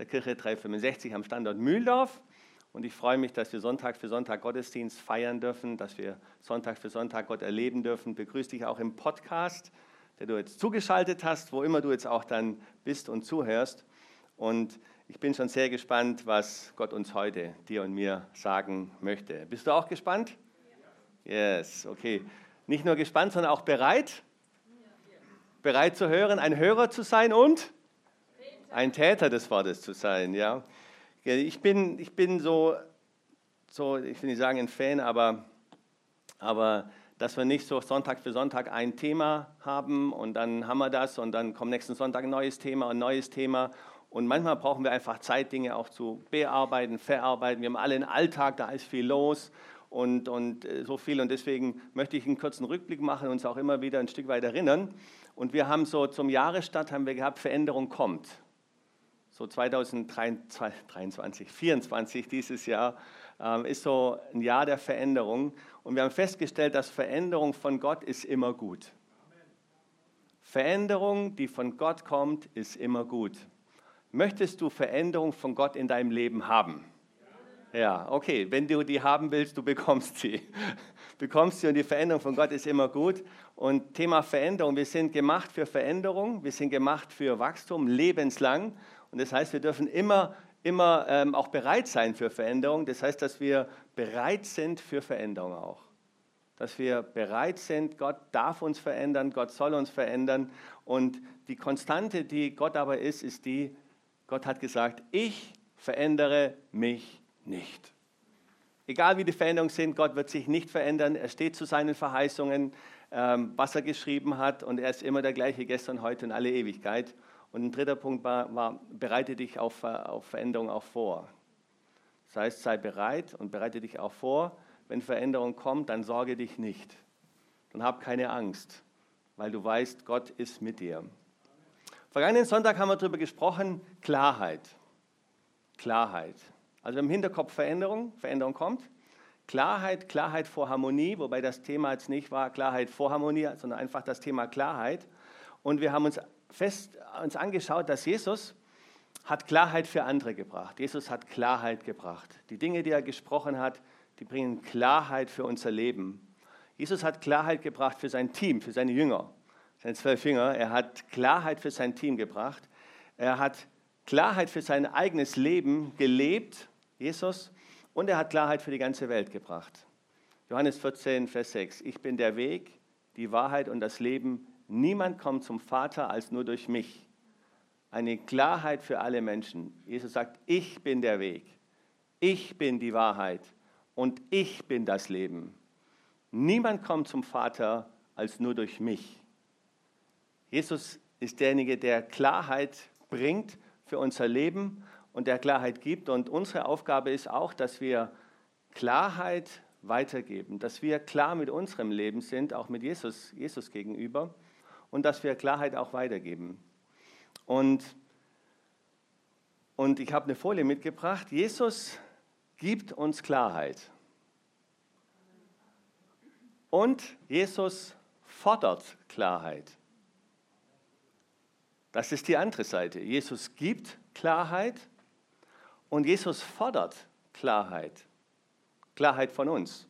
der Kirche 365 am Standort Mühldorf. Und ich freue mich, dass wir Sonntag für Sonntag Gottesdienst feiern dürfen, dass wir Sonntag für Sonntag Gott erleben dürfen. Begrüße dich auch im Podcast, der du jetzt zugeschaltet hast, wo immer du jetzt auch dann bist und zuhörst. Und ich bin schon sehr gespannt, was Gott uns heute, dir und mir, sagen möchte. Bist du auch gespannt? Yes, okay. Nicht nur gespannt, sondern auch bereit? Bereit zu hören, ein Hörer zu sein und? Ein Täter des Wortes zu sein. Ja? Ich, bin, ich bin so, so, ich will nicht sagen ein Fan, aber, aber dass wir nicht so Sonntag für Sonntag ein Thema haben und dann haben wir das und dann kommt nächsten Sonntag ein neues Thema, ein neues Thema. Und manchmal brauchen wir einfach Zeit, Dinge auch zu bearbeiten, verarbeiten. Wir haben alle einen Alltag, da ist viel los und, und äh, so viel. Und deswegen möchte ich einen kurzen Rückblick machen und uns auch immer wieder ein Stück weit erinnern. Und wir haben so zum Jahresstart haben wir gehabt, Veränderung kommt so 2023, 2024 dieses Jahr ähm, ist so ein Jahr der Veränderung. Und wir haben festgestellt, dass Veränderung von Gott ist immer gut. Veränderung, die von Gott kommt, ist immer gut. Möchtest du Veränderung von Gott in deinem Leben haben? Ja, okay. Wenn du die haben willst, du bekommst sie. bekommst sie und die Veränderung von Gott ist immer gut. Und Thema Veränderung, wir sind gemacht für Veränderung, wir sind gemacht für Wachstum lebenslang. Und das heißt, wir dürfen immer, immer ähm, auch bereit sein für Veränderung. Das heißt, dass wir bereit sind für Veränderung auch. Dass wir bereit sind, Gott darf uns verändern, Gott soll uns verändern. Und die Konstante, die Gott aber ist, ist die, Gott hat gesagt, ich verändere mich nicht. Egal wie die Veränderungen sind, Gott wird sich nicht verändern. Er steht zu seinen Verheißungen, ähm, was er geschrieben hat. Und er ist immer der gleiche gestern, heute und alle Ewigkeit. Und ein dritter Punkt war, war bereite dich auf, auf Veränderung auch vor. Das heißt, sei bereit und bereite dich auch vor. Wenn Veränderung kommt, dann sorge dich nicht. Dann hab keine Angst, weil du weißt, Gott ist mit dir. Vergangenen Sonntag haben wir darüber gesprochen, Klarheit. Klarheit. Also im Hinterkopf Veränderung, Veränderung kommt. Klarheit, Klarheit vor Harmonie, wobei das Thema jetzt nicht war Klarheit vor Harmonie, sondern einfach das Thema Klarheit. Und wir haben uns fest uns angeschaut, dass Jesus hat Klarheit für andere gebracht. Jesus hat Klarheit gebracht. Die Dinge, die er gesprochen hat, die bringen Klarheit für unser Leben. Jesus hat Klarheit gebracht für sein Team, für seine Jünger, seine zwölf Jünger. Er hat Klarheit für sein Team gebracht. Er hat Klarheit für sein eigenes Leben gelebt, Jesus, und er hat Klarheit für die ganze Welt gebracht. Johannes 14, Vers 6. Ich bin der Weg, die Wahrheit und das Leben. Niemand kommt zum Vater als nur durch mich. Eine Klarheit für alle Menschen. Jesus sagt, ich bin der Weg, ich bin die Wahrheit und ich bin das Leben. Niemand kommt zum Vater als nur durch mich. Jesus ist derjenige, der Klarheit bringt für unser Leben und der Klarheit gibt. Und unsere Aufgabe ist auch, dass wir Klarheit weitergeben, dass wir klar mit unserem Leben sind, auch mit Jesus, Jesus gegenüber und dass wir Klarheit auch weitergeben. Und, und ich habe eine Folie mitgebracht. Jesus gibt uns Klarheit. Und Jesus fordert Klarheit. Das ist die andere Seite. Jesus gibt Klarheit und Jesus fordert Klarheit. Klarheit von uns.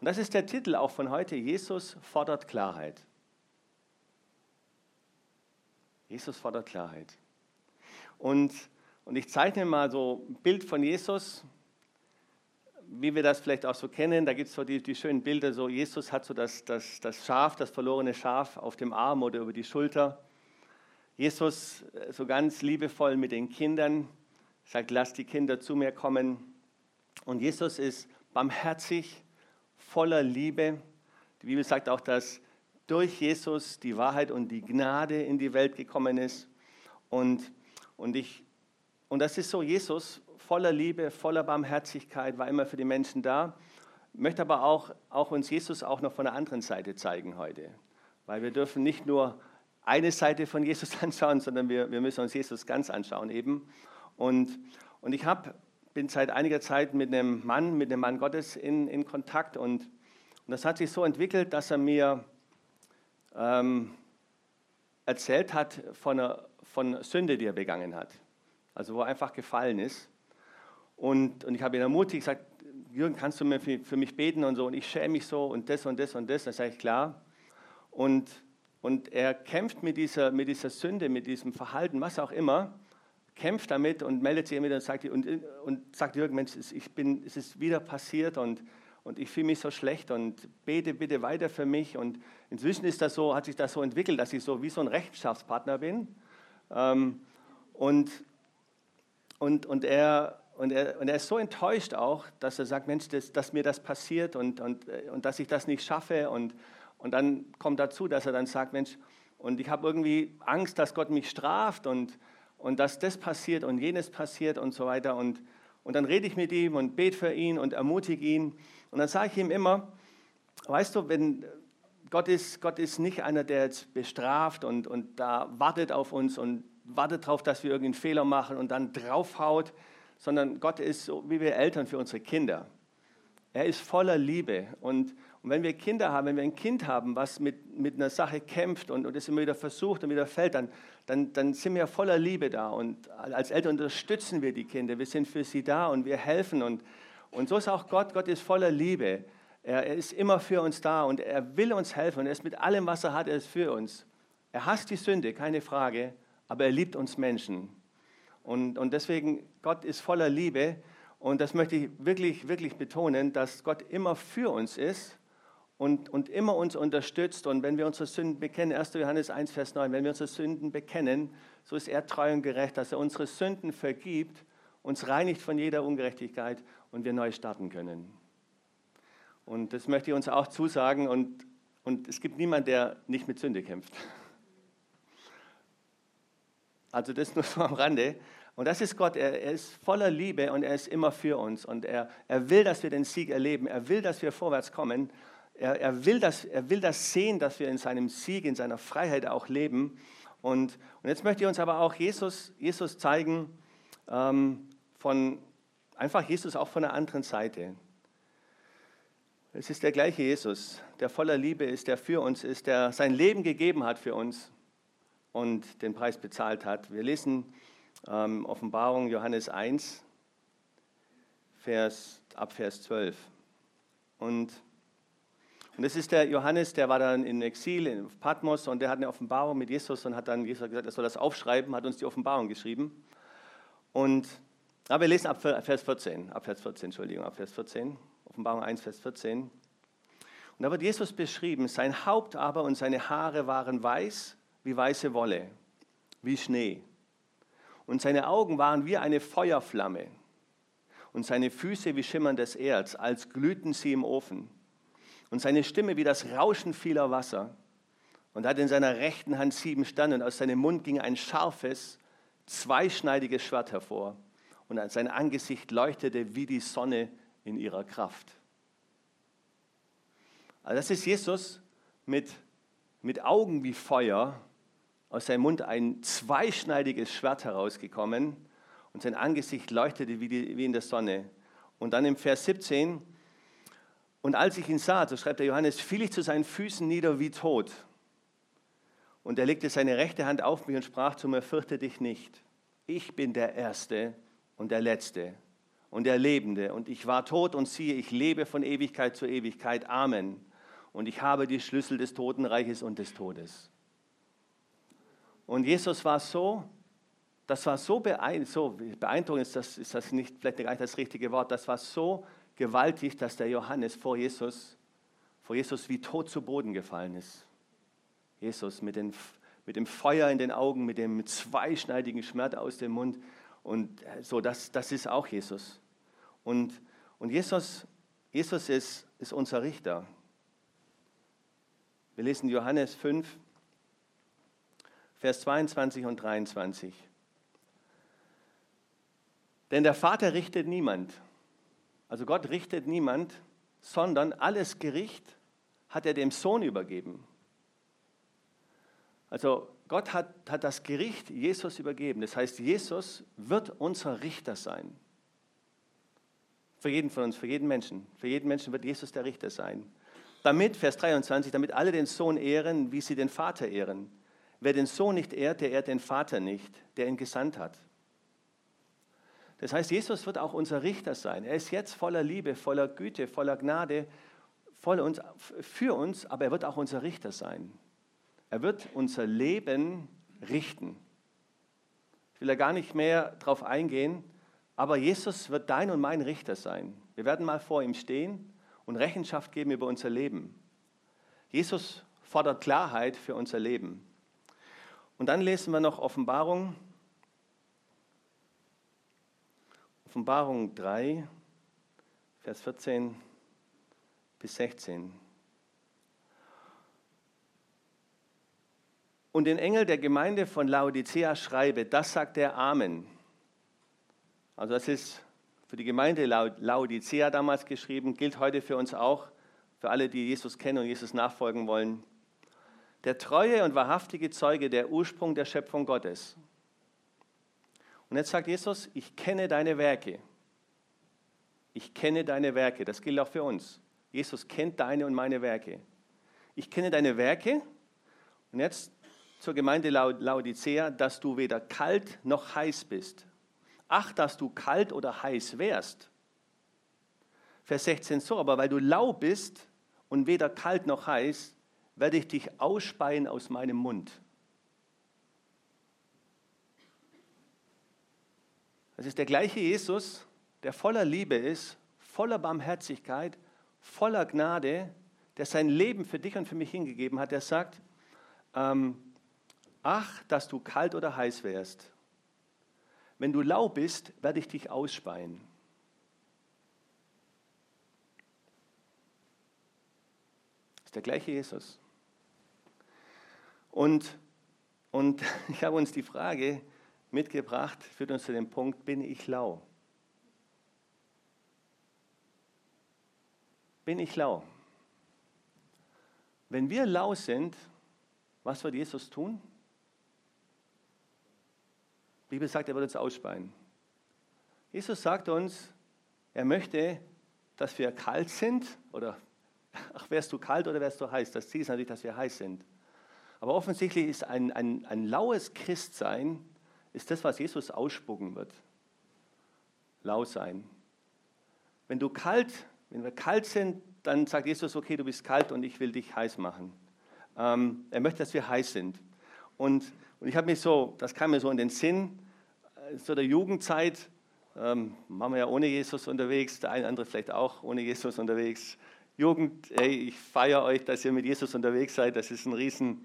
Und das ist der Titel auch von heute. Jesus fordert Klarheit. Jesus fordert Klarheit. Und, und ich zeichne mal so ein Bild von Jesus, wie wir das vielleicht auch so kennen. Da gibt es so die, die, schönen Bilder, so Jesus hat so das, das, das Schaf, das verlorene Schaf auf dem Arm oder über die Schulter. Jesus äh, so ganz liebevoll mit den Kindern sagt, lass die Kinder zu mir kommen. Und Jesus ist barmherzig, voller Liebe. Die Bibel sagt auch, dass durch Jesus die Wahrheit und die Gnade in die Welt gekommen ist. Und, und, ich, und das ist so, Jesus voller Liebe, voller Barmherzigkeit, war immer für die Menschen da. Möchte aber auch, auch uns Jesus auch noch von der anderen Seite zeigen heute. Weil wir dürfen nicht nur eine Seite von Jesus anschauen, sondern wir, wir müssen uns Jesus ganz anschauen eben. Und, und ich hab, bin seit einiger Zeit mit einem Mann, mit einem Mann Gottes in, in Kontakt und, und das hat sich so entwickelt, dass er mir ähm, erzählt hat von, einer, von Sünde, die er begangen hat. Also wo er einfach gefallen ist. Und, und ich habe ihn ermutigt, gesagt, Jürgen, kannst du mir für, für, mich beten und so? Und ich schäme mich so und das und das und das. Dann sage ich, klar. Und, und er kämpft mit dieser, mit dieser Sünde, mit diesem Verhalten, was auch immer, kämpft damit und meldet sich immer wieder und sagt, und, und sagt Jürgen, Mensch, ich bin, es ist wieder passiert und und ich fühle mich so schlecht und bete bitte weiter für mich. Und inzwischen ist das so, hat sich das so entwickelt, dass ich so wie so ein Rechenschaftspartner bin. Ähm, und, und, und, er, und, er, und er ist so enttäuscht auch, dass er sagt, Mensch, das, dass mir das passiert und, und, und dass ich das nicht schaffe. Und, und dann kommt dazu, dass er dann sagt, Mensch, und ich habe irgendwie Angst, dass Gott mich straft und, und dass das passiert und jenes passiert und so weiter. Und, und dann rede ich mit ihm und bete für ihn und ermutige ihn. Und dann sage ich ihm immer, weißt du, wenn Gott ist, Gott ist nicht einer, der jetzt bestraft und, und da wartet auf uns und wartet darauf, dass wir irgendeinen Fehler machen und dann draufhaut, sondern Gott ist so wie wir Eltern für unsere Kinder. Er ist voller Liebe. Und, und wenn wir Kinder haben, wenn wir ein Kind haben, was mit, mit einer Sache kämpft und, es immer wieder versucht und wieder fällt, dann, dann, dann sind wir voller Liebe da. Und als Eltern unterstützen wir die Kinder. Wir sind für sie da und wir helfen. Und, und so ist auch Gott. Gott ist voller Liebe. Er, er, ist immer für uns da und er will uns helfen. Er ist mit allem, was er hat, er ist für uns. Er hasst die Sünde, keine Frage, aber er liebt uns Menschen. Und, und deswegen, Gott ist voller Liebe. Und das möchte ich wirklich, wirklich betonen, dass Gott immer für uns ist und, und immer uns unterstützt. Und wenn wir unsere Sünden bekennen, 1. Johannes 1, Vers 9, wenn wir unsere Sünden bekennen, so ist er treu und gerecht, dass er unsere Sünden vergibt, uns reinigt von jeder Ungerechtigkeit und wir neu starten können. Und das möchte ich uns auch zusagen. Und, und es gibt niemanden, der nicht mit Sünde kämpft. Also das nur so am Rande. Und das ist Gott, er, er, ist voller Liebe und er ist immer für uns. Und er, er will, dass wir den Sieg erleben. Er will, dass wir vorwärts kommen. Er, er, will das, er will das sehen, dass wir in seinem Sieg, in seiner Freiheit auch leben. Und, und jetzt möchte ich uns aber auch Jesus, Jesus zeigen ähm, von, Einfach Jesus auch von der anderen Seite. Es ist der gleiche Jesus, der voller Liebe ist, der für uns ist, der sein Leben gegeben hat für uns und den Preis bezahlt hat. Wir lesen ähm, Offenbarung Johannes 1, Vers, ab Vers 12. Und, und das ist der Johannes, der war dann in Exil in Patmos und der hat eine Offenbarung mit Jesus und hat dann Jesus gesagt, er soll das aufschreiben, hat uns die Offenbarung geschrieben. Und aber wir lesen ab Vers 14, ab Vers 14, Entschuldigung, ab Vers 14, Offenbarung 1, Vers 14. Und da wird Jesus beschrieben, sein Haupt aber und seine Haare waren weiß wie weiße Wolle, wie Schnee. Und seine Augen waren wie eine Feuerflamme und seine Füße wie schimmerndes Erz, als glühten sie im Ofen. Und seine Stimme wie das Rauschen vieler Wasser. Und er hatte in seiner rechten Hand sieben Sterne und aus seinem Mund ging ein scharfes, zweischneidiges Schwert hervor und sein Angesicht leuchtete wie die Sonne in ihrer Kraft. Also das ist Jesus mit, mit Augen wie Feuer, aus seinem Mund ein zweischneidiges Schwert herausgekommen und sein Angesicht leuchtete wie, die, wie in der Sonne. Und dann im Vers 17, und als ich ihn sah, so schreibt der Johannes, fiel ich zu seinen Füßen nieder wie tot. Und er legte seine rechte Hand auf mich und sprach zu mir, fürchte dich nicht. Ich bin der Erste und der Letzte und der Lebende. Und ich war tot und siehe, ich lebe von Ewigkeit zu Ewigkeit. Amen. Und ich habe die Schlüssel des Totenreiches und des Todes. Und Jesus war so, das war so, beeindruckend, ist das, ist das nicht vielleicht gar nicht das richtige Wort, das war so gewaltig, dass der Johannes vor Jesus, vor Jesus wie tot zu Boden gefallen ist. Jesus mit, den, mit dem Feuer in den Augen, mit dem zweischneidigen Schmerz aus dem Mund. Und äh, so, das, das ist auch Jesus. Und, und Jesus, Jesus ist, ist unser Richter. Wir lesen Johannes 5, Vers 22 und 23. Denn der Vater richtet niemand. Also Gott richtet niemand, sondern alles Gericht hat er dem Sohn übergeben. Also Gott hat, hat das Gericht Jesus übergeben. Das heißt, Jesus wird unser Richter sein. Für jeden von uns, für jeden Menschen. Für jeden Menschen wird Jesus der Richter sein. Damit, Vers 23, damit alle den Sohn ehren, wie sie den Vater ehren. Wer den Sohn nicht ehrt, der ehrt den Vater nicht, der ihn gesandt hat. Das heißt, Jesus wird auch unser Richter sein. Er ist jetzt voller Liebe, voller Güte, voller Gnade voll uns, für uns, aber er wird auch unser Richter sein. Er wird unser Leben richten. Ich will da gar nicht mehr drauf eingehen, aber Jesus wird dein und mein Richter sein. Wir werden mal vor ihm stehen und Rechenschaft geben über unser Leben. Jesus fordert Klarheit für unser Leben. Und dann lesen wir noch Offenbarung Offenbarung 3, Vers 14 bis 16. Und den Engel der Gemeinde von Laodicea schreibe, das sagt der Amen. Also das ist für die Gemeinde Laodicea damals geschrieben, gilt heute für uns auch, für alle, die Jesus kennen und Jesus nachfolgen wollen. Der treue und wahrhaftige Zeuge, der Ursprung der Schöpfung Gottes und jetzt sagt Jesus, ich kenne deine Werke. Ich kenne deine Werke. Das gilt auch für uns. Jesus kennt deine und meine Werke. Ich kenne deine Werke. Und jetzt zur Gemeinde Laodicea, dass du weder kalt noch heiß bist. Ach, dass du kalt oder heiß wärst. Vers 16 so, aber weil du lau bist und weder kalt noch heiß, werde ich dich ausspeien aus meinem Mund. Das ist der gleiche Jesus, der voller Liebe ist, voller Barmherzigkeit, voller Gnade, der sein Leben für dich und für mich hingegeben hat. Der sagt, ähm, ach, dass du kalt oder heiß wärst. Wenn du lau bist, werde ich dich ausspeien. Das ist der gleiche Jesus. Und, und ich habe uns die Frage mitgebracht, führt uns zu dem Punkt, bin ich lau? Bin ich lau? Wenn wir lau sind, was wird Jesus tun? Die Bibel sagt, er wird uns ausspeien. Jesus sagt uns, er möchte, dass wir kalt sind oder ach, wärst du kalt oder wärst du heiß? Das Ziel ist natürlich, dass wir heiß sind. Aber offensichtlich ist ein, ein, ein laues Christsein ist das, was Jesus ausspucken wird. Lau sein. Wenn du kalt, wenn wir kalt sind, dann sagt Jesus, okay, du bist kalt und ich will dich heiß machen. Ähm, er möchte, dass wir heiß sind. Und, und ich habe mich so, das kam mir so in den Sinn, äh, so der Jugendzeit, ähm, waren wir ja ohne Jesus unterwegs, der eine andere vielleicht auch ohne Jesus unterwegs. Jugend, ey, ich feiere euch, dass ihr mit Jesus unterwegs seid. Das ist ein riesen,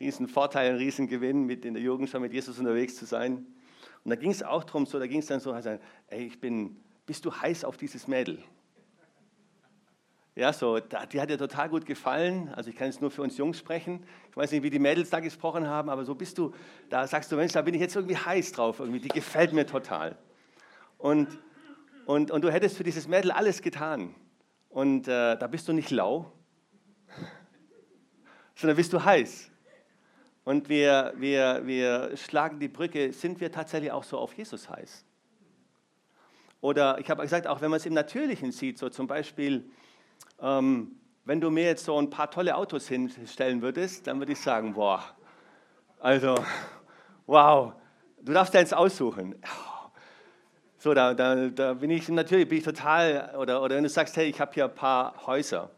riesen Vorteil, ein riesen Gewinn, mit in der Jugend schon mit Jesus unterwegs zu sein. Und da ging es auch darum, so, da ging es dann so, also, ey, ich bin, bist du heiß auf dieses Mädel? Ja, so, die hat dir total gut gefallen. Also ich kann jetzt nur für uns Jungs sprechen. Ich weiß nicht, wie die Mädels da gesprochen haben, aber so bist du, da sagst du, Mensch, da bin ich jetzt irgendwie heiß drauf, irgendwie, die gefällt mir total. Und, und, und du hättest für dieses Mädel alles getan. Und äh, da bist du nicht lau, sondern bist du heiß. Und wir, wir, wir schlagen die Brücke, sind wir tatsächlich auch so auf Jesus heiß? Oder ich habe gesagt, auch wenn man es im Natürlichen sieht, so zum Beispiel, ähm, wenn du mir jetzt so ein paar tolle Autos hinstellen würdest, dann würde ich sagen, boah, also, wow, du darfst eins aussuchen. So, da, da, da bin ich natürlich bin ich total, oder, oder wenn du sagst, hey, ich habe hier ein paar Häuser,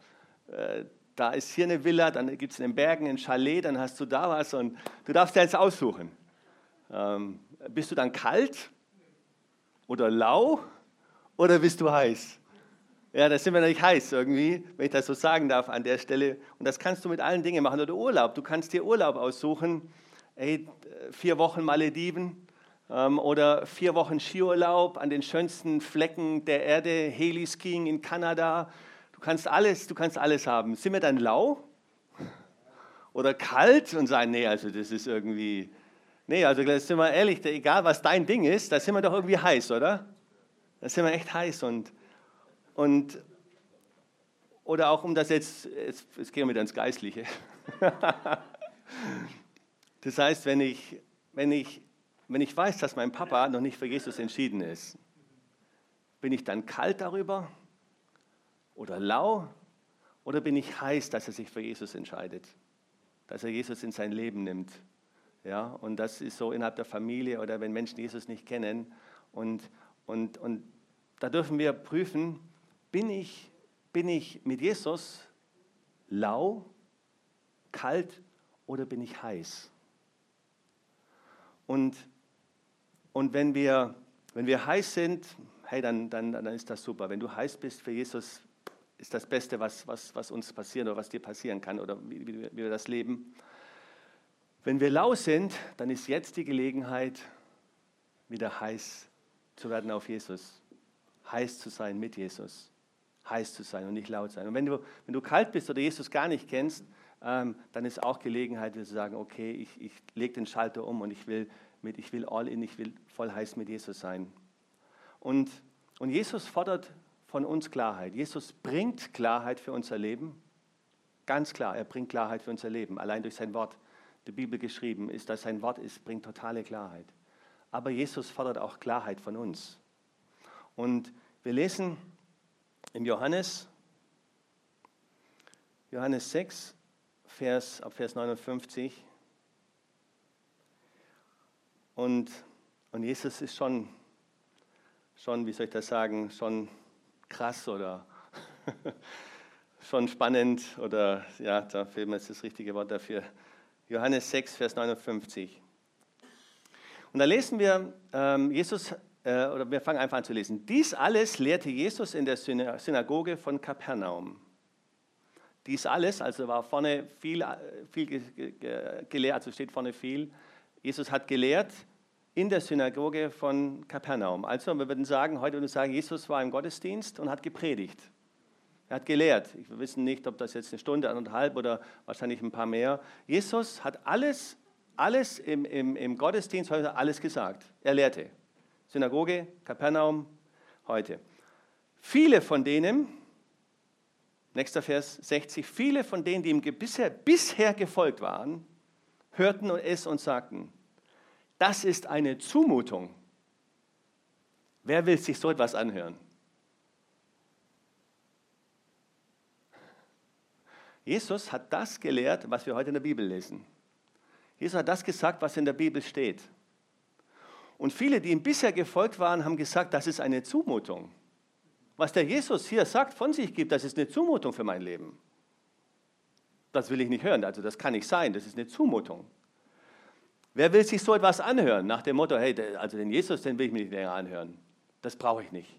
äh, da ist hier eine Villa, dann gibt es in den Bergen ein Chalet, dann hast du da was und du darfst dir jetzt aussuchen. Ähm, bist du dann kalt oder lau oder bist du heiß? Ja, da sind wir natürlich heiß irgendwie, wenn ich das so sagen darf an der Stelle. Und das kannst du mit allen Dingen machen. Oder Urlaub. Du kannst dir Urlaub aussuchen. Ey, vier Wochen Malediven ähm, oder vier Wochen Skiurlaub an den schönsten Flecken der Erde, Heli-Skiing in Kanada Du kannst alles, du kannst alles haben. Sind wir dann lau oder kalt und sagen, nee, also das ist irgendwie, nee, also sind wir ehrlich, egal was dein Ding ist, da sind wir doch irgendwie heiß, oder? Da sind wir echt heiß und, und oder auch um das jetzt, jetzt, jetzt gehen wir wieder ins Geistliche. das heißt, wenn ich, wenn, ich, wenn ich weiß, dass mein Papa noch nicht für Jesus entschieden ist, bin ich dann kalt darüber oder lau oder bin ich heiß, dass er sich für Jesus entscheidet, dass er Jesus in sein Leben nimmt? Ja, und das ist so innerhalb der Familie oder wenn Menschen Jesus nicht kennen. Und, und, und da dürfen wir prüfen, bin ich, bin ich mit Jesus lau, kalt oder bin ich heiß? Und, und wenn, wir, wenn wir heiß sind, hey, dann, dann, dann ist das super. Wenn du heiß bist für Jesus, ist das Beste, was, was, was uns passiert oder was dir passieren kann oder wie, wie, wie wir das leben. Wenn wir lau sind, dann ist jetzt die Gelegenheit, wieder heiß zu werden auf Jesus. Heiß zu sein mit Jesus. Heiß zu sein und nicht laut sein. Und wenn du, wenn du kalt bist oder Jesus gar nicht kennst, ähm, dann ist auch Gelegenheit, zu sagen, okay, ich, ich lege den Schalter um und ich will, mit, ich will all in, ich will voll heiß mit Jesus sein. Und, und Jesus fordert von uns Klarheit. Jesus bringt Klarheit für unser Leben. Ganz klar, er bringt Klarheit für unser Leben, allein durch sein Wort der Bibel geschrieben ist, dass sein Wort ist, bringt totale Klarheit. Aber Jesus fordert auch Klarheit von uns. Und wir lesen im Johannes, Johannes 6, Vers, ab Vers 59. Und, und Jesus ist schon, schon, wie soll ich das sagen, schon krass oder schon spannend oder ja, da fehlt mir jetzt das richtige Wort dafür. Johannes 6, Vers 59. Und da lesen wir, ähm, Jesus, äh, oder wir fangen einfach an zu lesen. Dies alles lehrte Jesus in der Synagoge von Kapernaum. Dies alles, also war vorne viel, äh, viel gelehrt, also steht vorne viel. Jesus hat gelehrt in der Synagoge von Kapernaum. Also wir würden sagen, heute würden wir sagen, Jesus war im Gottesdienst und hat gepredigt. Er hat gelehrt. Wir wissen nicht, ob das jetzt eine Stunde, anderthalb oder wahrscheinlich ein paar mehr. Jesus hat alles, alles im, im, im Gottesdienst alles gesagt. Er lehrte. Synagoge, Kapernaum, heute. Viele von denen, nächster Vers 60, viele von denen, die ihm bisher, bisher gefolgt waren, hörten es und sagten, das ist eine Zumutung. Wer will sich so etwas anhören? Jesus hat das gelehrt, was wir heute in der Bibel lesen. Jesus hat das gesagt, was in der Bibel steht. Und viele, die ihm bisher gefolgt waren, haben gesagt, das ist eine Zumutung. Was der Jesus hier sagt, von sich gibt, das ist eine Zumutung für mein Leben. Das will ich nicht hören, also das kann nicht sein, das ist eine Zumutung. Wer will sich so etwas anhören, nach dem Motto, hey, also den Jesus, den will ich mir nicht länger anhören. Das brauche ich nicht.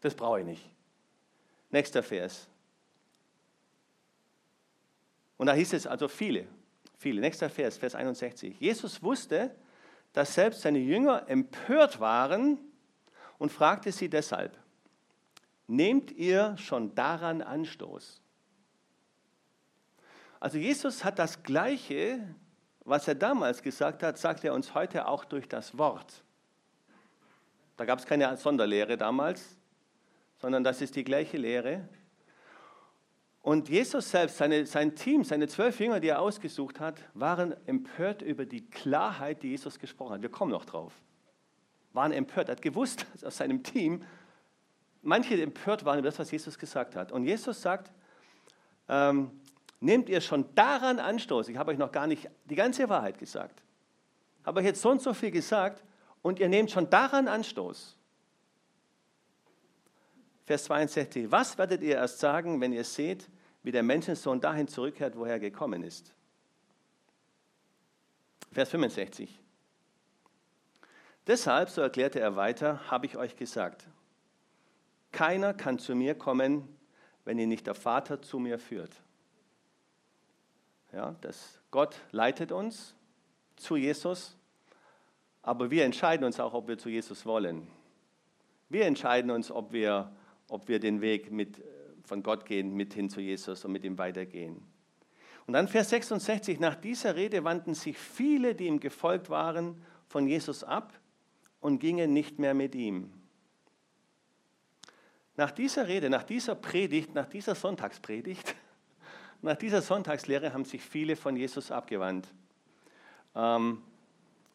Das brauche ich nicht. Nächster Vers. Und da hieß es also viele, viele. Nächster Vers, Vers 61. Jesus wusste, dass selbst seine Jünger empört waren und fragte sie deshalb, nehmt ihr schon daran Anstoß? Also Jesus hat das Gleiche, was er damals gesagt hat, sagt er uns heute auch durch das Wort. Da gab es keine Sonderlehre damals, sondern das ist die gleiche Lehre. Und Jesus selbst, seine, sein Team, seine zwölf Jünger, die er ausgesucht hat, waren empört über die Klarheit, die Jesus gesprochen hat. Wir kommen noch drauf. Waren empört. Er hat gewusst aus seinem Team, manche empört waren über das, was Jesus gesagt hat. Und Jesus sagt, ähm, nehmt ihr schon daran Anstoß, ich habe euch noch gar nicht die ganze Wahrheit gesagt, habe euch jetzt so und so viel gesagt und ihr nehmt schon daran Anstoß. Vers 62. Was werdet ihr erst sagen, wenn ihr seht, wie der Menschensohn dahin zurückkehrt, woher er gekommen ist? Vers 65. Deshalb, so erklärte er weiter, habe ich euch gesagt, keiner kann zu mir kommen, wenn ihn nicht der Vater zu mir führt. Ja, das Gott leitet uns zu Jesus, aber wir entscheiden uns auch, ob wir zu Jesus wollen. Wir entscheiden uns, ob wir ob wir den Weg mit, von Gott gehen, mit hin zu Jesus und mit ihm weitergehen. Und dann Vers 66, nach dieser Rede wandten sich viele, die ihm gefolgt waren, von Jesus ab und gingen nicht mehr mit ihm. Nach dieser Rede, nach dieser Predigt, nach dieser Sonntagspredigt, nach dieser Sonntagslehre haben sich viele von Jesus abgewandt, ähm,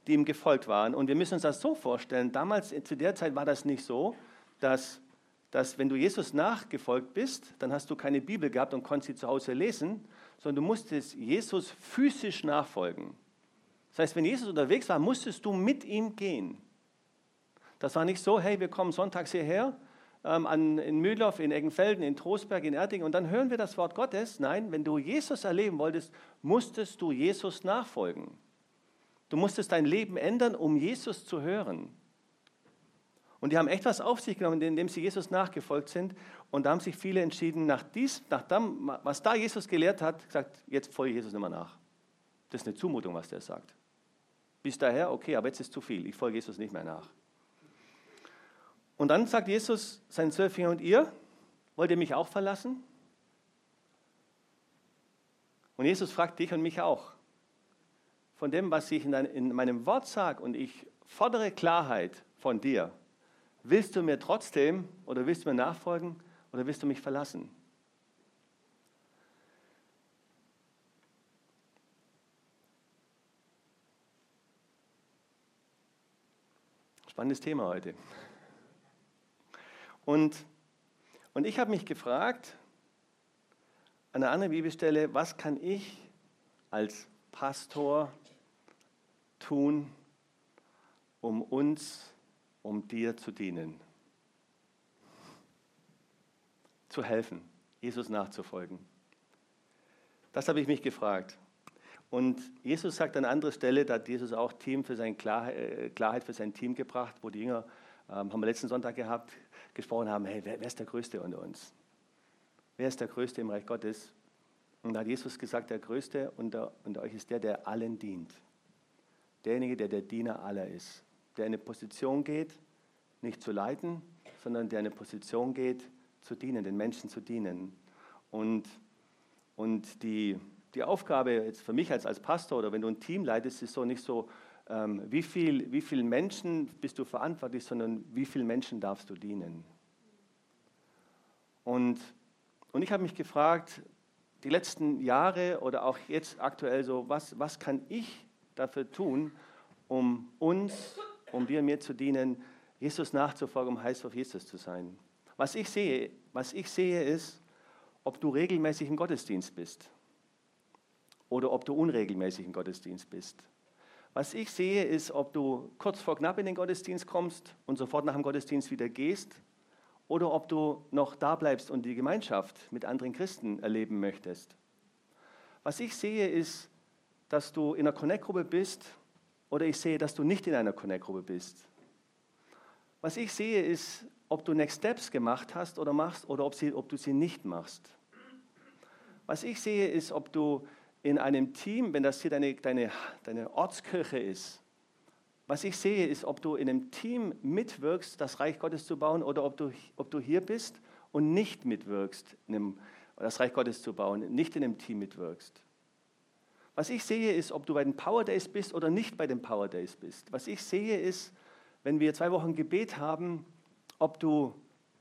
die ihm gefolgt waren. Und wir müssen uns das so vorstellen, damals, zu der Zeit war das nicht so, dass, dass wenn du Jesus nachgefolgt bist, dann hast du keine Bibel gehabt und konntest sie zu Hause lesen, sondern du musstest Jesus physisch nachfolgen. Das heißt, wenn Jesus unterwegs war, musstest du mit ihm gehen. Das war nicht so, hey, wir kommen sonntags hierher ähm, an, in Mühldorf, in Eggenfelden, in Trostberg, in Erding und dann hören wir das Wort Gottes. Nein, wenn du Jesus erleben wolltest, musstest du Jesus nachfolgen. Du musstest dein Leben ändern, um Jesus zu hören. Und die haben echt was auf sich genommen, indem sie Jesus nachgefolgt sind. Und da haben sich viele entschieden, nach, dies, nach dem, was da Jesus gelehrt hat, gesagt, jetzt folge Jesus nicht mehr nach. Das ist eine Zumutung, was der sagt. Bis daher, okay, aber jetzt ist zu viel. Ich folge Jesus nicht mehr nach. Und dann sagt Jesus seinen Zwölfjährigen, und ihr, wollt ihr mich auch verlassen? Und Jesus fragt dich und mich auch. Von dem, was ich in, meinem Wort sage, und ich fordere Klarheit von dir, willst du mir trotzdem oder willst du mir nachfolgen oder willst du mich verlassen? Spannendes Thema heute. Und, und ich habe mich gefragt, an einer anderen Bibelstelle, was kann ich als Pastor tun, um uns, um dir zu dienen, zu helfen, Jesus nachzufolgen. Das habe ich mich gefragt. Und Jesus sagt an anderer Stelle, da hat Jesus auch Team für seine äh, Klarheit für sein Team gebracht, wo die Jünger, ähm, haben wir letzten Sonntag gehabt, gesprochen haben, hey, wer, wer ist der Größte unter uns? Wer ist der Größte im Reich Gottes? Und da hat Jesus gesagt, der Größte unter, unter euch ist der, der allen dient. Derjenige, der der Diener aller ist. Der in eine Position geht, nicht zu leiten, sondern der in eine Position geht, zu dienen, den Menschen zu dienen. Und, und die, die Aufgabe jetzt für mich als, als Pastor oder wenn du ein Team leitest, ist so nicht so, ähm, wie, viel, wie vielen Menschen bist du verantwortlich, sondern wie vielen Menschen darfst du dienen. Und, und ich habe mich gefragt, die letzten Jahre oder auch jetzt aktuell so, was, was kann ich dafür tun, um uns, um dir mir zu dienen, Jesus nachzufolgen, um heiß auf Jesus zu sein. Was ich sehe, was ich sehe ist, ob du regelmäßig im Gottesdienst bist oder ob du unregelmäßig im Gottesdienst bist. Was ich sehe, ist, ob du kurz vor knapp in den Gottesdienst kommst und sofort nach dem Gottesdienst wieder gehst oder ob du noch da bleibst und die Gemeinschaft mit anderen Christen erleben möchtest. Was ich sehe, ist, dass du in einer Connect-Gruppe bist oder ich sehe, dass du nicht in einer Connect-Gruppe bist. Was ich sehe, ist, ob du Next Steps gemacht hast oder machst oder ob, sie, ob du sie nicht machst. Was ich sehe, ist, ob du in einem Team, wenn das hier deine, deine, deine Ortskirche ist, was ich sehe, ist, ob du in einem Team mitwirkst, das Reich Gottes zu bauen, oder ob du, ob du hier bist und nicht mitwirkst, einem, das Reich Gottes zu bauen, nicht in einem Team mitwirkst. Was ich sehe, ist, ob du bei den Power Days bist oder nicht bei den Power Days bist. Was ich sehe, ist, wenn wir zwei Wochen Gebet haben, ob du,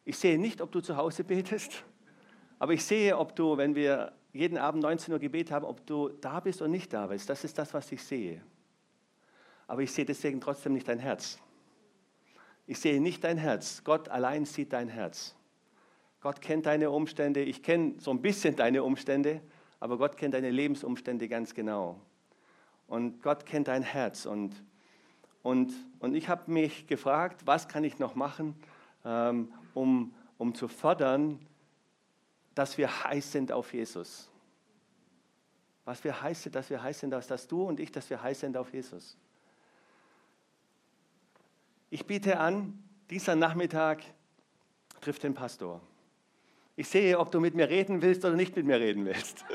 ich sehe nicht, ob du zu Hause betest, aber ich sehe, ob du, wenn wir jeden Abend 19 Uhr Gebet haben, ob du da bist oder nicht da bist. Das ist das, was ich sehe. Aber ich sehe deswegen trotzdem nicht dein Herz. Ich sehe nicht dein Herz. Gott allein sieht dein Herz. Gott kennt deine Umstände. Ich kenne so ein bisschen deine Umstände, aber Gott kennt deine Lebensumstände ganz genau. Und Gott kennt dein Herz. Und, und, und ich habe mich gefragt, was kann ich noch machen, ähm, um, um zu fördern, dass wir heiß sind auf Jesus. Was wir heiß sind, dass wir heiß sind, dass, dass du und ich, dass wir heiß sind auf Jesus. Ich biete an, dieser Nachmittag trifft den Pastor. Ich sehe, ob du mit mir reden willst oder nicht mit mir reden willst.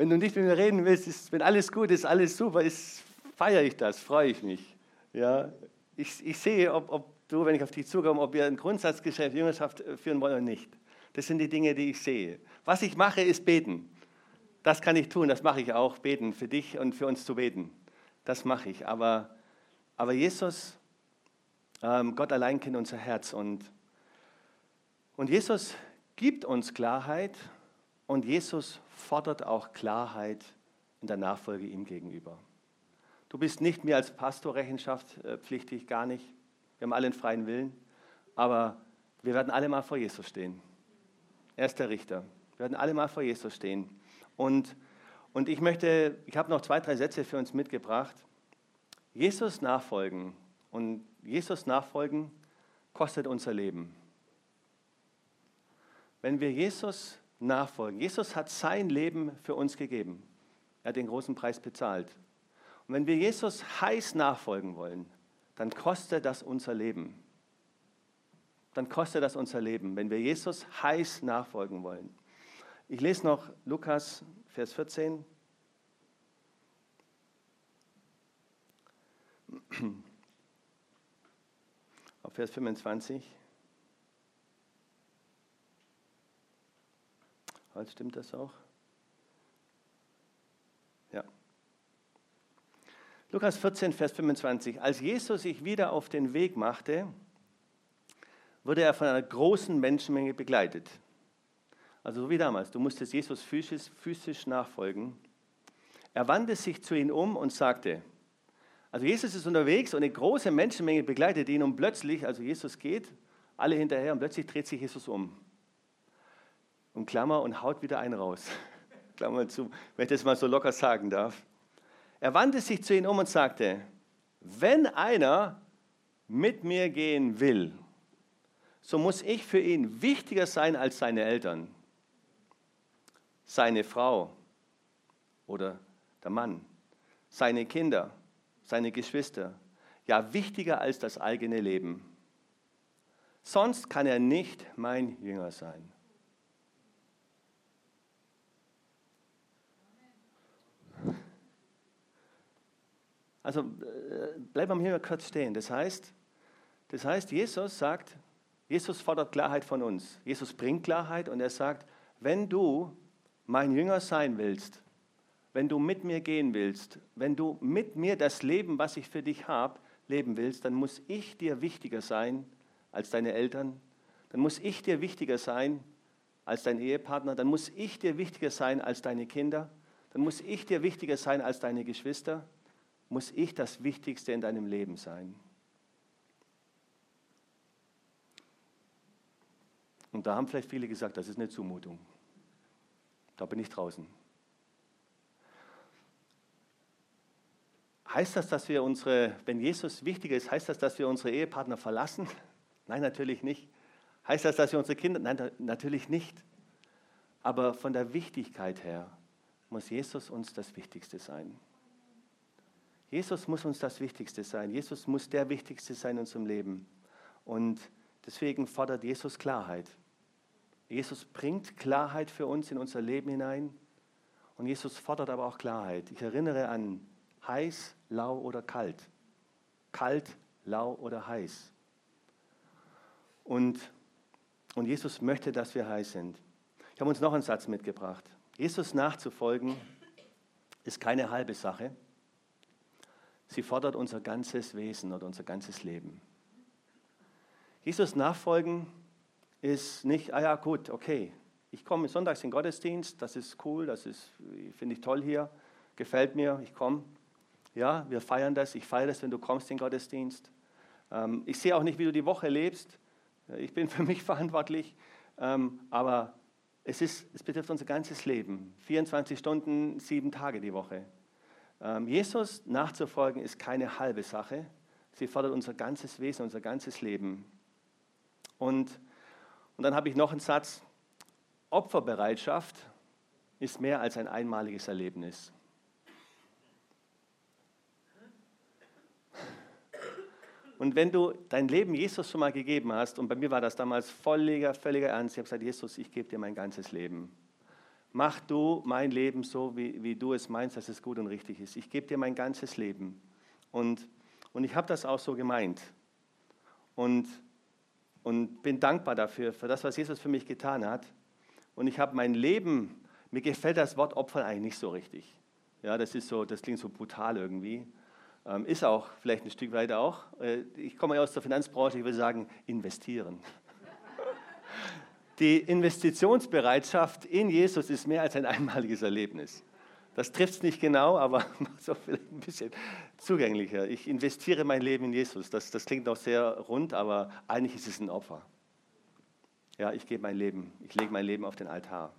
Wenn du nicht mit mir reden willst, ist, wenn alles gut ist, alles super ist, feiere ich das, freue ich mich. Ja, ich, ich sehe, ob, ob du, wenn ich auf dich zukomme, ob wir ein Grundsatzgeschäft Jüngerschaft führen wollen oder nicht. Das sind die Dinge, die ich sehe. Was ich mache, ist beten. Das kann ich tun, das mache ich auch, beten, für dich und für uns zu beten. Das mache ich. Aber, aber Jesus, Ähm, Gott allein kennt unser Herz. Und, und Jesus gibt uns Klarheit und Jesus fordert auch Klarheit in der Nachfolge ihm gegenüber. Du bist nicht mehr als Pastor rechenschaftspflichtig, gar nicht. Wir haben alle einen freien Willen. Aber wir werden alle mal vor Jesus stehen. Er ist der Richter. Wir werden alle mal vor Jesus stehen. Und, und ich möchte, ich habe noch zwei, drei Sätze für uns mitgebracht. Jesus nachfolgen und Jesus nachfolgen kostet unser Leben. Wenn wir Jesus nachfolgen, Jesus hat sein Leben für uns gegeben. Er hat den großen Preis bezahlt. Und wenn wir Jesus heiß nachfolgen wollen, dann kostet das unser Leben. Dann kostet das unser Leben, wenn wir Jesus heiß nachfolgen wollen. Ich lese noch Lukas, Vers 14. Auf Vers 25. Halt, stimmt das auch? Ja. Lukas 14, Vers 25. Als Jesus sich wieder auf den Weg machte, wurde er von einer großen Menschenmenge begleitet. Also so wie damals, du musstest Jesus physisch, physisch nachfolgen. Er wandte sich zu ihnen um und sagte, also Jesus ist unterwegs und eine große Menschenmenge begleitet ihn und plötzlich, also Jesus geht, alle hinterher und plötzlich dreht sich Jesus um. Und Klammer und haut wieder einen raus. Klammer zu, wenn ich das mal so locker sagen darf. Er wandte sich zu ihnen um und sagte, wenn einer mit mir gehen will, so muss ich für ihn wichtiger sein als seine Eltern, seine Frau oder der Mann, seine Kinder, seine Geschwister, ja wichtiger als das eigene Leben. Sonst kann er nicht mein Jünger sein. Also äh, bleiben wir hier kurz stehen. Das heißt, das heißt, Jesus sagt, Jesus fordert Klarheit von uns. Jesus bringt Klarheit und er sagt, wenn du mein Jünger sein willst, wenn du mit mir gehen willst, wenn du mit mir das Leben, was ich für dich habe, leben willst, dann muss ich dir wichtiger sein als deine Eltern, dann muss ich dir wichtiger sein als dein Ehepartner, dann muss ich dir wichtiger sein als deine Kinder, dann muss ich dir wichtiger sein als deine Geschwister, muss ich das Wichtigste in deinem Leben sein. Und da haben vielleicht viele gesagt, das ist eine Zumutung. Da bin ich draußen. Heißt das, dass wir unsere, wenn Jesus wichtiger ist, heißt das, dass wir unsere Ehepartner verlassen? Nein, natürlich nicht. Heißt das, dass wir unsere Kinder? Nein, natürlich nicht. Aber von der Wichtigkeit her muss Jesus uns das Wichtigste sein. Jesus muss uns das Wichtigste sein. Jesus muss der Wichtigste sein in unserem Leben. Und deswegen fordert Jesus Klarheit. Jesus bringt Klarheit für uns in unser Leben hinein und Jesus fordert aber auch Klarheit. Ich erinnere an heiß, lau oder kalt. Kalt, lau oder heiß. Und, und Jesus möchte, dass wir heiß sind. Ich habe uns noch einen Satz mitgebracht. Jesus nachzufolgen ist keine halbe Sache. Sie fordert unser ganzes Wesen oder unser ganzes Leben. Jesus nachfolgen ist nicht, ah ja, gut, okay, ich komme sonntags in den Gottesdienst, das ist cool, das ist, finde ich toll hier, gefällt mir, ich komme. Ja, wir feiern das, ich feiere das, wenn du kommst in den Gottesdienst. Ähm, ich sehe auch nicht, wie du die Woche lebst. Ich bin für mich verantwortlich, ähm, aber es, ist, es betrifft unser ganzes Leben. 24 Stunden, sieben Tage die Woche. Ähm, Jesus nachzufolgen ist keine halbe Sache. Sie fordert unser ganzes Wesen, unser ganzes Leben. Und und dann habe ich noch einen Satz. Opferbereitschaft ist mehr als ein einmaliges Erlebnis. Und wenn du dein Leben Jesus schon mal gegeben hast, und bei mir war das damals völliger, völliger Ernst, ich habe gesagt, Jesus, ich gebe dir mein ganzes Leben. Mach du mein Leben so, wie, wie du es meinst, dass es gut und richtig ist. Ich gebe dir mein ganzes Leben. Und, und ich habe das auch so gemeint. Und und bin dankbar dafür, für das, was Jesus für mich getan hat. Und ich habe mein Leben, mir gefällt das Wort Opfer eigentlich nicht so richtig. Ja, das ist so, das klingt so brutal irgendwie. Ähm, ist auch vielleicht ein Stück weit auch. Äh, ich komme ja aus der Finanzbranche, ich würde sagen, investieren. Die Investitionsbereitschaft in Jesus ist mehr als ein einmaliges Erlebnis. Das trifft es nicht genau, aber so vielleicht ein bisschen zugänglicher. Ich investiere mein Leben in Jesus. Das, das klingt noch sehr rund, aber eigentlich ist es ein Opfer. Ja, ich gebe mein Leben, ich lege mein Leben auf den Altar.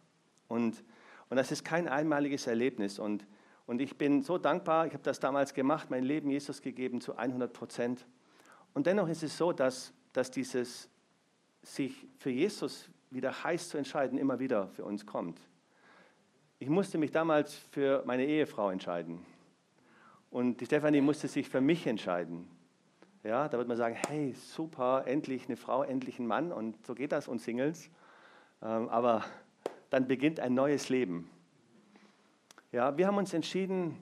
Und, und das ist kein einmaliges Erlebnis. Und, und ich bin so dankbar, ich habe das damals gemacht, mein Leben Jesus gegeben zu 100 Prozent. Und dennoch ist es so, dass, dass dieses sich für Jesus wieder heiß zu entscheiden immer wieder für uns kommt. Ich musste mich damals für meine Ehefrau entscheiden. Und die Stefanie musste sich für mich entscheiden. Ja, da wird man sagen, hey, super, endlich eine Frau, endlich ein Mann und so geht das uns Singles. Ähm, aber dann beginnt ein neues Leben. Ja, wir haben uns entschieden,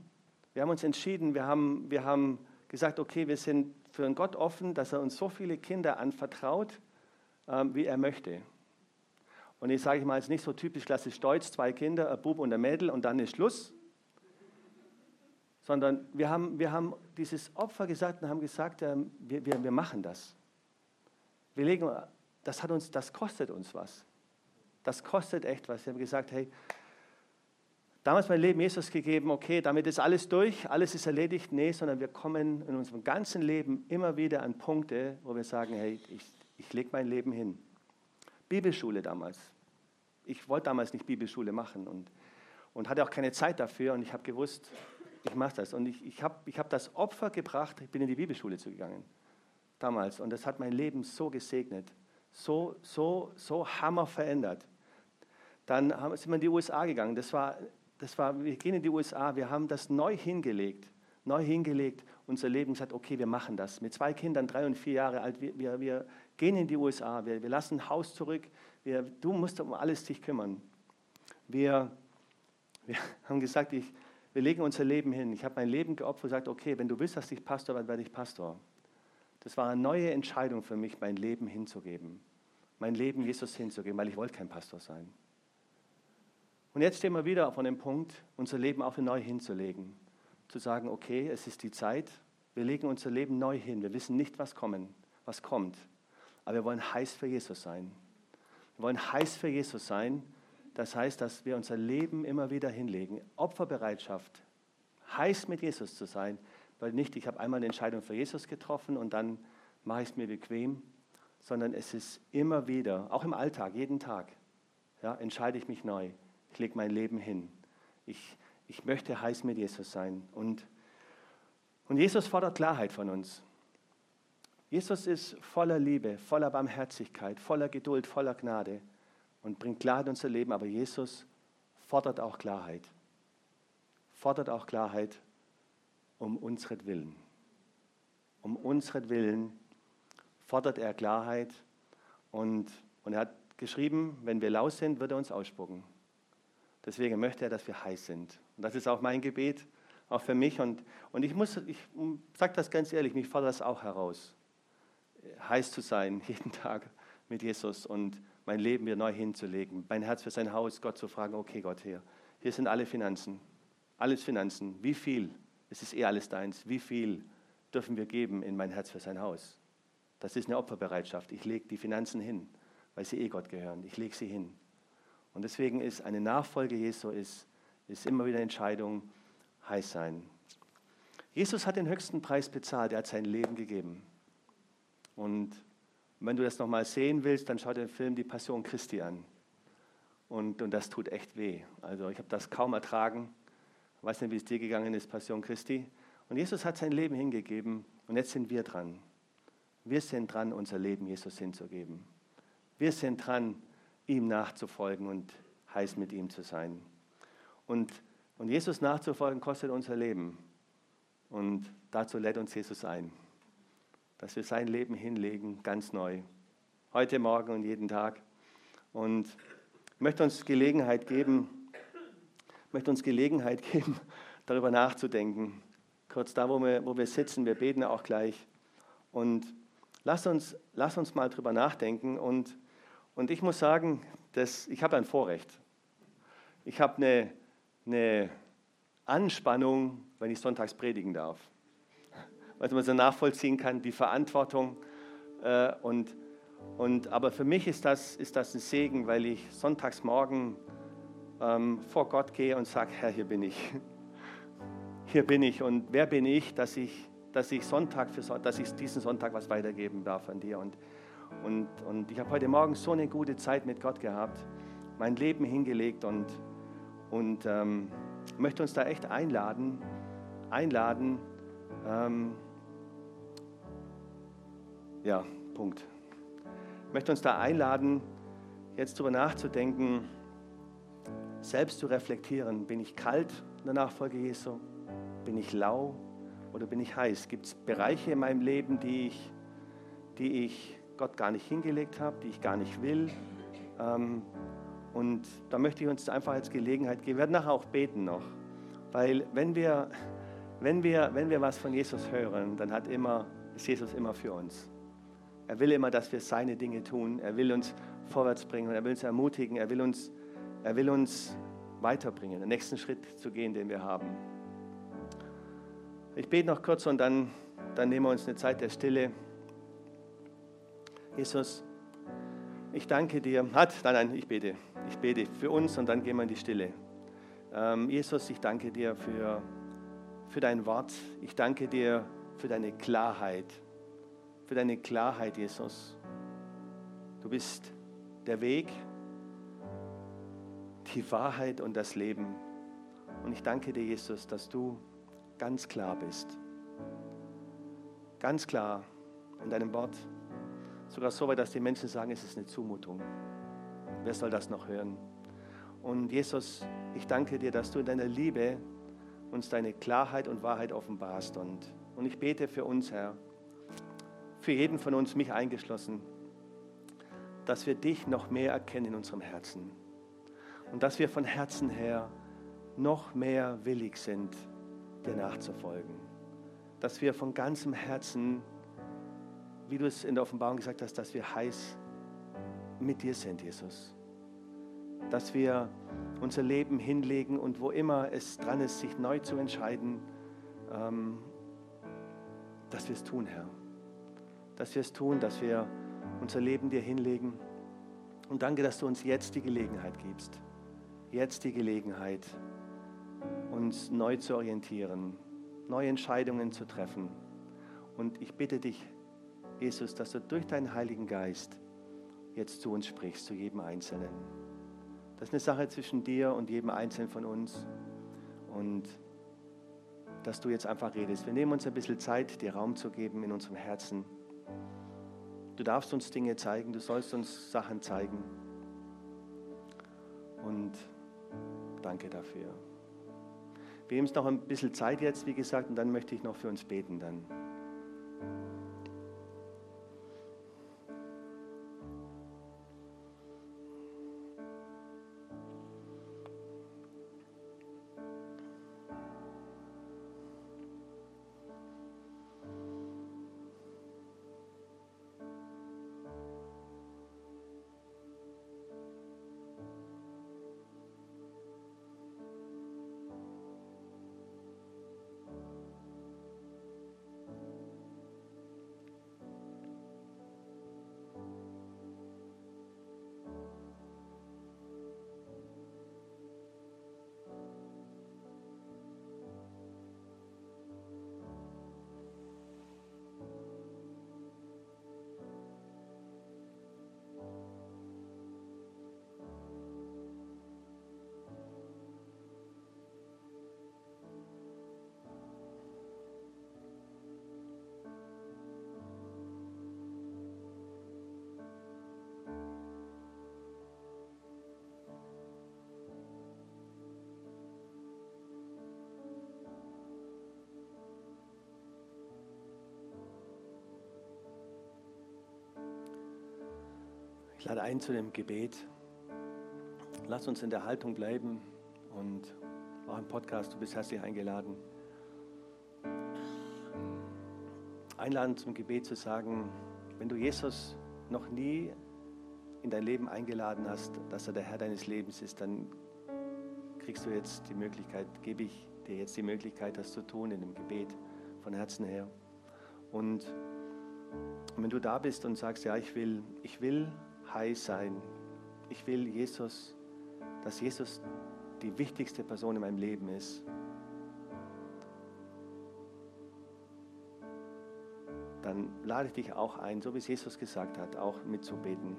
wir haben uns entschieden, wir haben, wir haben gesagt, okay, wir sind für Gott offen, dass er uns so viele Kinder anvertraut, ähm, wie er möchte. Und ich sage mal, es ist nicht so typisch klassisch deutsch, zwei Kinder, ein Bub und ein Mädel und dann ist Schluss. Sondern wir haben, wir haben dieses Opfer gesagt und haben gesagt, ähm, wir, wir, wir machen das. Wir legen, das, hat uns, das kostet uns was. Das kostet echt was. Wir haben gesagt, hey, damals mein Leben Jesus gegeben, okay, damit ist alles durch, alles ist erledigt. Nee, sondern wir kommen in unserem ganzen Leben immer wieder an Punkte, wo wir sagen, hey, ich, ich lege mein Leben hin. Bibelschule damals. Ich wollte damals nicht Bibelschule machen und, und hatte auch keine Zeit dafür und ich habe gewusst, ich mache das. Und ich, ich habe ich hab das Opfer gebracht, ich bin in die Bibelschule zugegangen damals und das hat mein Leben so gesegnet, so, so, so hammer verändert. Dann sind wir in die USA gegangen. Das war, das war, wir gehen in die USA, wir haben das neu hingelegt, neu hingelegt, unser Leben gesagt, okay, wir machen das. Mit zwei Kindern, drei und vier Jahre alt, wir, wir, wir gehen in die USA, wir, wir lassen Haus zurück, wir, du musst um alles dich kümmern. Wir, wir haben gesagt, ich, wir legen unser Leben hin. Ich habe mein Leben geopfert und gesagt, okay, wenn du willst, dass ich Pastor werde, werde ich Pastor. Das war eine neue Entscheidung für mich, mein Leben hinzugeben. Mein Leben Jesus hinzugeben, weil ich wollte kein Pastor sein. Und jetzt stehen wir wieder von dem Punkt, unser Leben auch neu hinzulegen. Zu sagen, okay, es ist die Zeit, wir legen unser Leben neu hin. Wir wissen nicht, was, kommen, was kommt. Aber wir wollen heiß für Jesus sein. Wir wollen heiß für Jesus sein. Das heißt, dass wir unser Leben immer wieder hinlegen. Opferbereitschaft, heiß mit Jesus zu sein. Weil nicht, ich habe einmal eine Entscheidung für Jesus getroffen und dann mache ich es mir bequem, sondern es ist immer wieder, auch im Alltag, jeden Tag, ja, entscheide ich mich neu. Ich lege mein Leben hin. Ich, ich möchte heiß mit Jesus sein. Und, und Jesus fordert Klarheit von uns. Jesus ist voller Liebe, voller Barmherzigkeit, voller Geduld, voller Gnade und bringt Klarheit in unser Leben. Aber Jesus fordert auch Klarheit. Fordert auch Klarheit um unseren Willen. Um unseren Willen fordert er Klarheit und, und er hat geschrieben, wenn wir laut sind, wird er uns ausspucken. Deswegen möchte er, dass wir heiß sind. Und das ist auch mein Gebet, auch für mich. Und, und ich muss, ich sage das ganz ehrlich, mich fordert das auch heraus heiß zu sein, jeden Tag mit Jesus und mein Leben mir neu hinzulegen, mein Herz für sein Haus, Gott zu fragen, okay Gott, hier, hier sind alle Finanzen, alles Finanzen, wie viel, es ist eh alles deins, wie viel dürfen wir geben in mein Herz für sein Haus? Das ist eine Opferbereitschaft. Ich lege die Finanzen hin, weil sie eh Gott gehören. Ich lege sie hin. Und deswegen ist eine Nachfolge Jesu ist, ist immer wieder Entscheidung, heiß sein. Jesus hat den höchsten Preis bezahlt, er hat sein Leben gegeben. Und wenn du das nochmal sehen willst, dann schau dir den Film Die Passion Christi an. Und, und das tut echt weh. Also ich habe das kaum ertragen. Ich weiß nicht, wie es dir gegangen ist, Passion Christi. Und Jesus hat sein Leben hingegeben und jetzt sind wir dran. Wir sind dran, unser Leben Jesus hinzugeben. Wir sind dran, ihm nachzufolgen und heiß mit ihm zu sein. Und, und Jesus nachzufolgen kostet unser Leben. Und dazu lädt uns Jesus ein dass wir sein Leben hinlegen, ganz neu. Heute, morgen und jeden Tag. Und ich möchte uns Gelegenheit geben, möchte uns Gelegenheit geben, darüber nachzudenken. Kurz da, wo wir, wo wir sitzen, wir beten auch gleich. Und lass uns, lass uns mal darüber nachdenken. Und, und ich muss sagen, dass, ich habe ein Vorrecht. Ich habe eine, eine Anspannung, wenn ich sonntags predigen darf. Was man so nachvollziehen kann, die Verantwortung. Äh, und, und, aber für mich ist das, ist das ein Segen, weil ich sonntags morgen ähm, vor Gott gehe und sage, Herr, hier bin ich. Hier bin ich und wer bin ich, dass ich, dass ich Sonntag für dass ich diesen Sonntag was weitergeben darf an dir. Und, und, und ich habe heute Morgen so eine gute Zeit mit Gott gehabt, mein Leben hingelegt und, und ähm, möchte uns da echt einladen, einladen, ähm, ja, Punkt. Ich möchte uns da einladen, jetzt darüber nachzudenken, selbst zu reflektieren. Bin ich kalt in der Nachfolge Jesu? Bin ich lau oder bin ich heiß? Gibt es Bereiche in meinem Leben, die ich, die ich Gott gar nicht hingelegt habe, die ich gar nicht will? Ähm, und da möchte ich uns einfach als Gelegenheit geben. Wir werden nachher auch beten noch. Weil wenn wir, wenn wir, wenn wir was von Jesus hören, dann hat immer, ist Jesus immer für uns. Er will immer, dass wir seine Dinge tun. Er will uns vorwärts bringen. Er will uns ermutigen. Er will uns, er will uns weiterbringen, den nächsten Schritt zu gehen, den wir haben. Ich bete noch kurz und dann, dann nehmen wir uns eine Zeit der Stille. Jesus, ich danke dir. Hat, nein, nein, ich bete. Ich bete für uns und dann gehen wir in die Stille. Ähm, Jesus, ich danke dir für, für dein Wort. Ich danke dir für deine Klarheit. Für deine Klarheit, Jesus. Du bist der Weg, die Wahrheit und das Leben. Und ich danke dir, Jesus, dass du ganz klar bist. Ganz klar in deinem Wort. Sogar so weit, dass die Menschen sagen, es ist eine Zumutung. Wer soll das noch hören? Und Jesus, ich danke dir, dass du in deiner Liebe uns deine Klarheit und Wahrheit offenbarst. Und, und ich bete für uns, Herr, für jeden von uns, mich eingeschlossen, dass wir dich noch mehr erkennen in unserem Herzen. Und dass wir von Herzen her noch mehr willig sind, dir nachzufolgen. Dass wir von ganzem Herzen, wie du es in der Offenbarung gesagt hast, dass wir heiß mit dir sind, Jesus dass wir unser Leben hinlegen und wo immer es dran ist, sich neu zu entscheiden, ähm, dass wir es tun, Herr. Dass wir es tun, dass wir unser Leben dir hinlegen. Und danke, dass du uns jetzt die Gelegenheit gibst. Jetzt die Gelegenheit, uns neu zu orientieren, neue Entscheidungen zu treffen. Und ich bitte dich, Jesus, dass du durch deinen Heiligen Geist jetzt zu uns sprichst, zu jedem Einzelnen. Das ist eine Sache zwischen dir und jedem Einzelnen von uns. Und dass du jetzt einfach redest. Wir nehmen uns ein bisschen Zeit, dir Raum zu geben in unserem Herzen. Du darfst uns Dinge zeigen, du sollst uns Sachen zeigen. Und danke dafür. Wir haben uns noch ein bisschen Zeit jetzt, wie gesagt, und dann möchte ich noch für uns beten dann. Ich lade ein zu dem Gebet. Lass uns in der Haltung bleiben und auch im Podcast, du bist herzlich eingeladen. Einladen zum Gebet zu sagen, wenn du Jesus noch nie in dein Leben eingeladen hast, dass er der Herr deines Lebens ist, dann kriegst du jetzt die Möglichkeit, gebe ich dir jetzt die Möglichkeit, das zu tun in dem Gebet von Herzen her. Und wenn du da bist und sagst, ja, ich will, ich will heil sein, ich will Jesus, dass Jesus die wichtigste Person in meinem Leben ist, dann lade ich dich auch ein, so wie es Jesus gesagt hat, auch mitzubeten.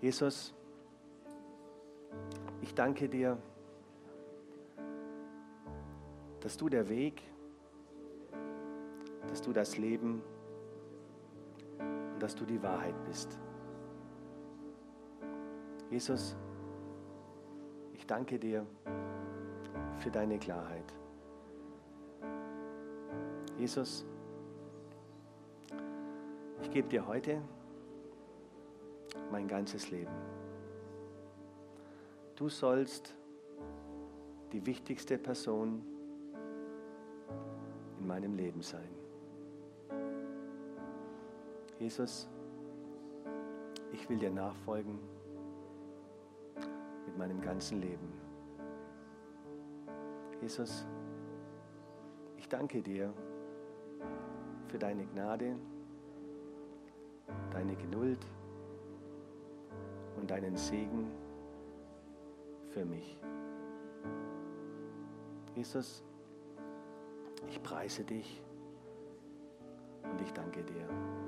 Jesus, ich danke dir, dass du der Weg, dass du das Leben und dass du die Wahrheit bist. Jesus, ich danke dir für deine Klarheit. Jesus, ich gebe dir heute mein ganzes Leben. Du sollst die wichtigste Person in meinem Leben sein. Jesus, ich will dir nachfolgen mit meinem ganzen Leben. Jesus, ich danke dir für deine Gnade, deine Geduld und deinen Segen für mich. Jesus, ich preise dich und ich danke dir.